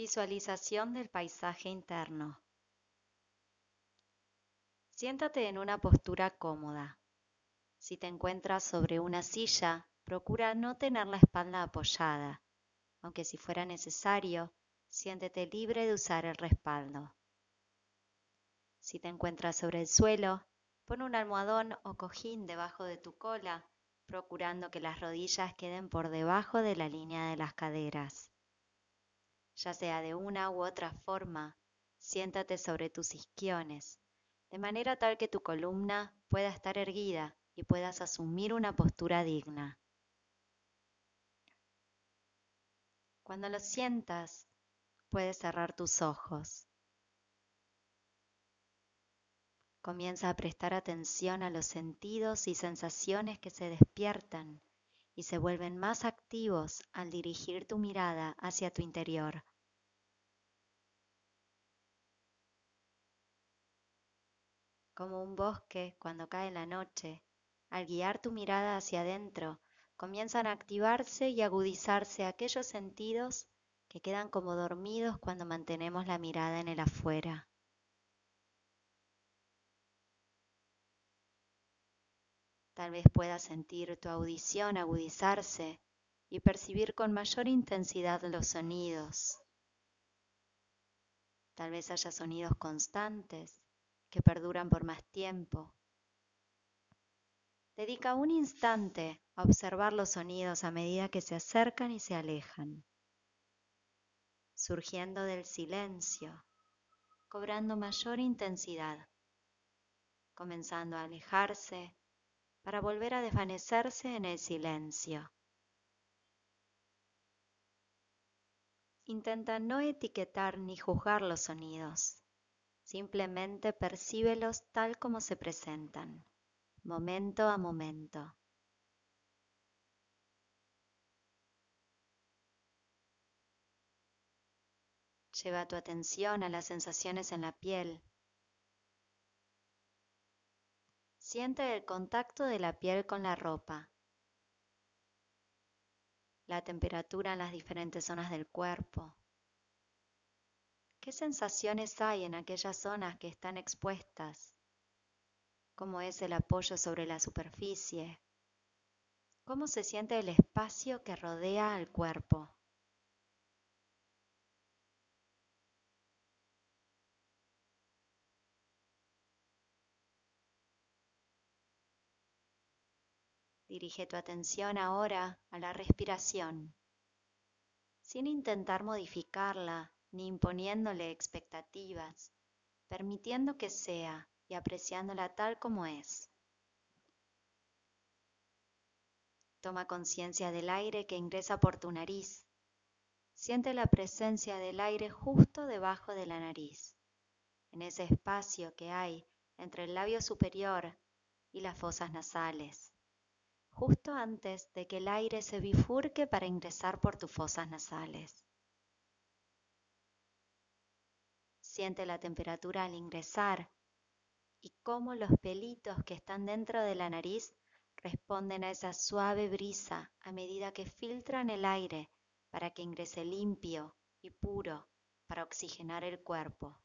Visualización del paisaje interno. Siéntate en una postura cómoda. Si te encuentras sobre una silla, procura no tener la espalda apoyada, aunque si fuera necesario, siéntete libre de usar el respaldo. Si te encuentras sobre el suelo, pon un almohadón o cojín debajo de tu cola, procurando que las rodillas queden por debajo de la línea de las caderas ya sea de una u otra forma, siéntate sobre tus isquiones, de manera tal que tu columna pueda estar erguida y puedas asumir una postura digna. Cuando lo sientas, puedes cerrar tus ojos. Comienza a prestar atención a los sentidos y sensaciones que se despiertan y se vuelven más activos al dirigir tu mirada hacia tu interior. Como un bosque cuando cae la noche, al guiar tu mirada hacia adentro, comienzan a activarse y agudizarse aquellos sentidos que quedan como dormidos cuando mantenemos la mirada en el afuera. Tal vez puedas sentir tu audición agudizarse y percibir con mayor intensidad los sonidos. Tal vez haya sonidos constantes que perduran por más tiempo. Dedica un instante a observar los sonidos a medida que se acercan y se alejan, surgiendo del silencio, cobrando mayor intensidad, comenzando a alejarse para volver a desvanecerse en el silencio. Intenta no etiquetar ni juzgar los sonidos. Simplemente percíbelos tal como se presentan, momento a momento. Lleva tu atención a las sensaciones en la piel, Siente el contacto de la piel con la ropa, la temperatura en las diferentes zonas del cuerpo. ¿Qué sensaciones hay en aquellas zonas que están expuestas? ¿Cómo es el apoyo sobre la superficie? ¿Cómo se siente el espacio que rodea al cuerpo? Dirige tu atención ahora a la respiración, sin intentar modificarla ni imponiéndole expectativas, permitiendo que sea y apreciándola tal como es. Toma conciencia del aire que ingresa por tu nariz. Siente la presencia del aire justo debajo de la nariz, en ese espacio que hay entre el labio superior y las fosas nasales justo antes de que el aire se bifurque para ingresar por tus fosas nasales. Siente la temperatura al ingresar y cómo los pelitos que están dentro de la nariz responden a esa suave brisa a medida que filtran el aire para que ingrese limpio y puro para oxigenar el cuerpo.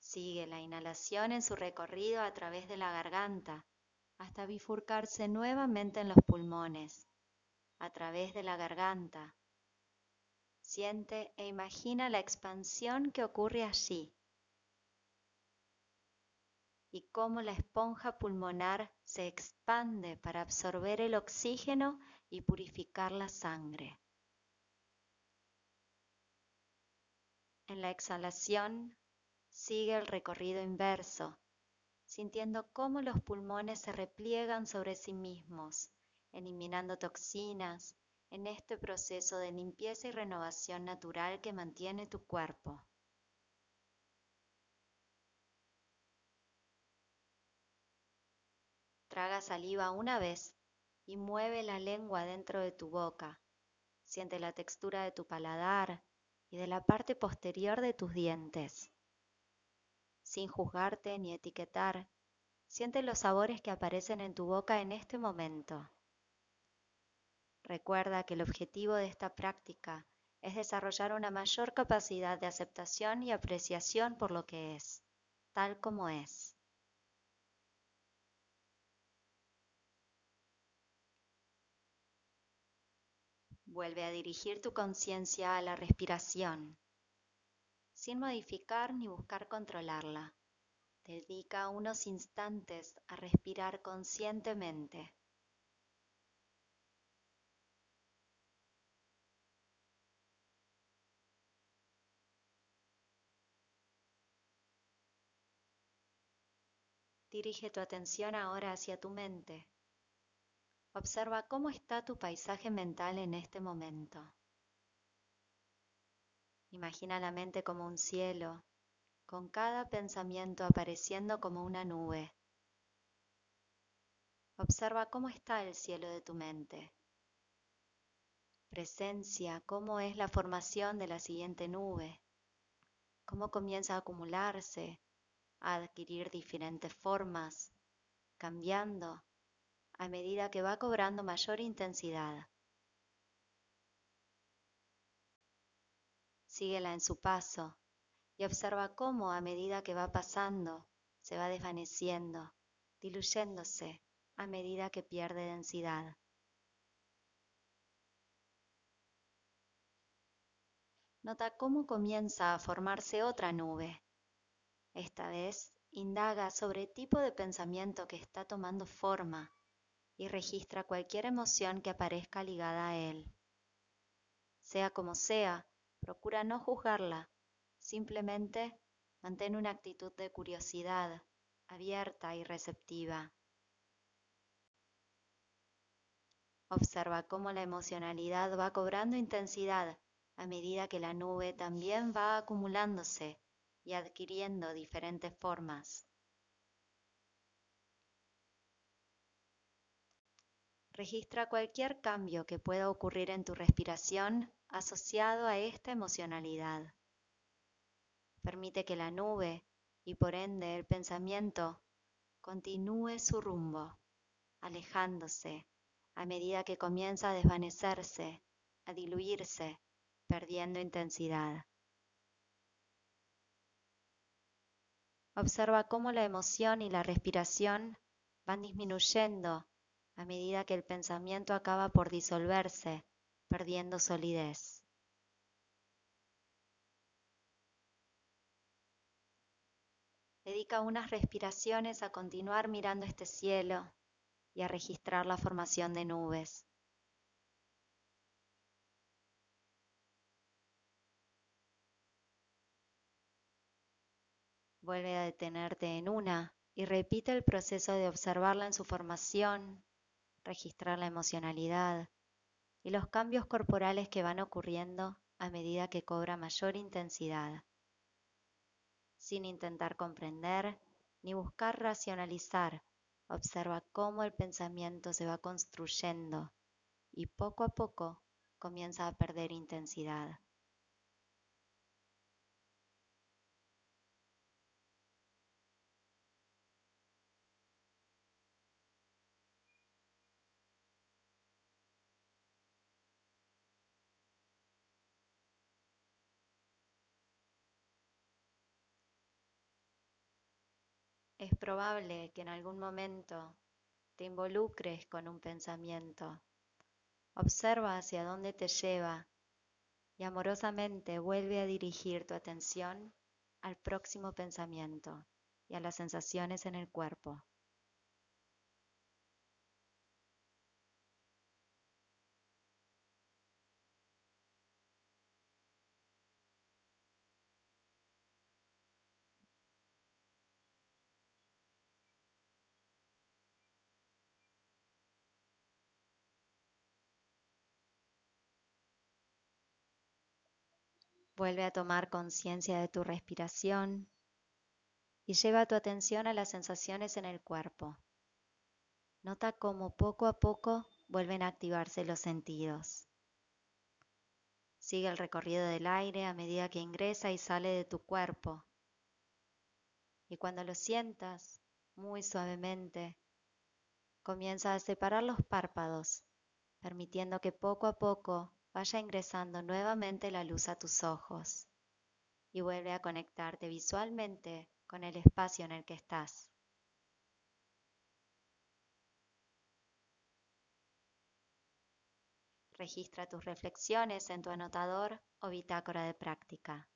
Sigue la inhalación en su recorrido a través de la garganta hasta bifurcarse nuevamente en los pulmones, a través de la garganta. Siente e imagina la expansión que ocurre allí y cómo la esponja pulmonar se expande para absorber el oxígeno y purificar la sangre. En la exhalación Sigue el recorrido inverso, sintiendo cómo los pulmones se repliegan sobre sí mismos, eliminando toxinas en este proceso de limpieza y renovación natural que mantiene tu cuerpo. Traga saliva una vez y mueve la lengua dentro de tu boca. Siente la textura de tu paladar y de la parte posterior de tus dientes sin juzgarte ni etiquetar. Siente los sabores que aparecen en tu boca en este momento. Recuerda que el objetivo de esta práctica es desarrollar una mayor capacidad de aceptación y apreciación por lo que es, tal como es. Vuelve a dirigir tu conciencia a la respiración, sin modificar ni buscar controlarla. Dedica unos instantes a respirar conscientemente. Dirige tu atención ahora hacia tu mente. Observa cómo está tu paisaje mental en este momento. Imagina la mente como un cielo, con cada pensamiento apareciendo como una nube. Observa cómo está el cielo de tu mente. Presencia cómo es la formación de la siguiente nube, cómo comienza a acumularse, a adquirir diferentes formas, cambiando a medida que va cobrando mayor intensidad. Síguela en su paso y observa cómo a medida que va pasando se va desvaneciendo, diluyéndose a medida que pierde densidad. Nota cómo comienza a formarse otra nube. Esta vez indaga sobre el tipo de pensamiento que está tomando forma y registra cualquier emoción que aparezca ligada a él. Sea como sea, procura no juzgarla, simplemente mantén una actitud de curiosidad, abierta y receptiva. Observa cómo la emocionalidad va cobrando intensidad a medida que la nube también va acumulándose y adquiriendo diferentes formas. Registra cualquier cambio que pueda ocurrir en tu respiración asociado a esta emocionalidad. Permite que la nube y por ende el pensamiento continúe su rumbo, alejándose a medida que comienza a desvanecerse, a diluirse, perdiendo intensidad. Observa cómo la emoción y la respiración van disminuyendo a medida que el pensamiento acaba por disolverse, perdiendo solidez. Dedica unas respiraciones a continuar mirando este cielo y a registrar la formación de nubes. Vuelve a detenerte en una y repite el proceso de observarla en su formación, registrar la emocionalidad y los cambios corporales que van ocurriendo a medida que cobra mayor intensidad, sin intentar comprender ni buscar racionalizar. Observa cómo el pensamiento se va construyendo y poco a poco comienza a perder intensidad. Es probable que en algún momento te involucres con un pensamiento. Observa hacia dónde te lleva y amorosamente vuelve a dirigir tu atención al próximo pensamiento y a las sensaciones en el cuerpo. Vuelve a tomar conciencia de tu respiración y lleva tu atención a las sensaciones en el cuerpo. Nota cómo poco a poco vuelven a activarse los sentidos. Sigue el recorrido del aire a medida que ingresa y sale de tu cuerpo. Y cuando lo sientas, muy suavemente, comienza a separar los párpados permitiendo que poco a poco vaya ingresando nuevamente la luz a tus ojos y vuelve a conectarte visualmente con el espacio en el que estás. Registra tus reflexiones en tu anotador o bitácora de práctica.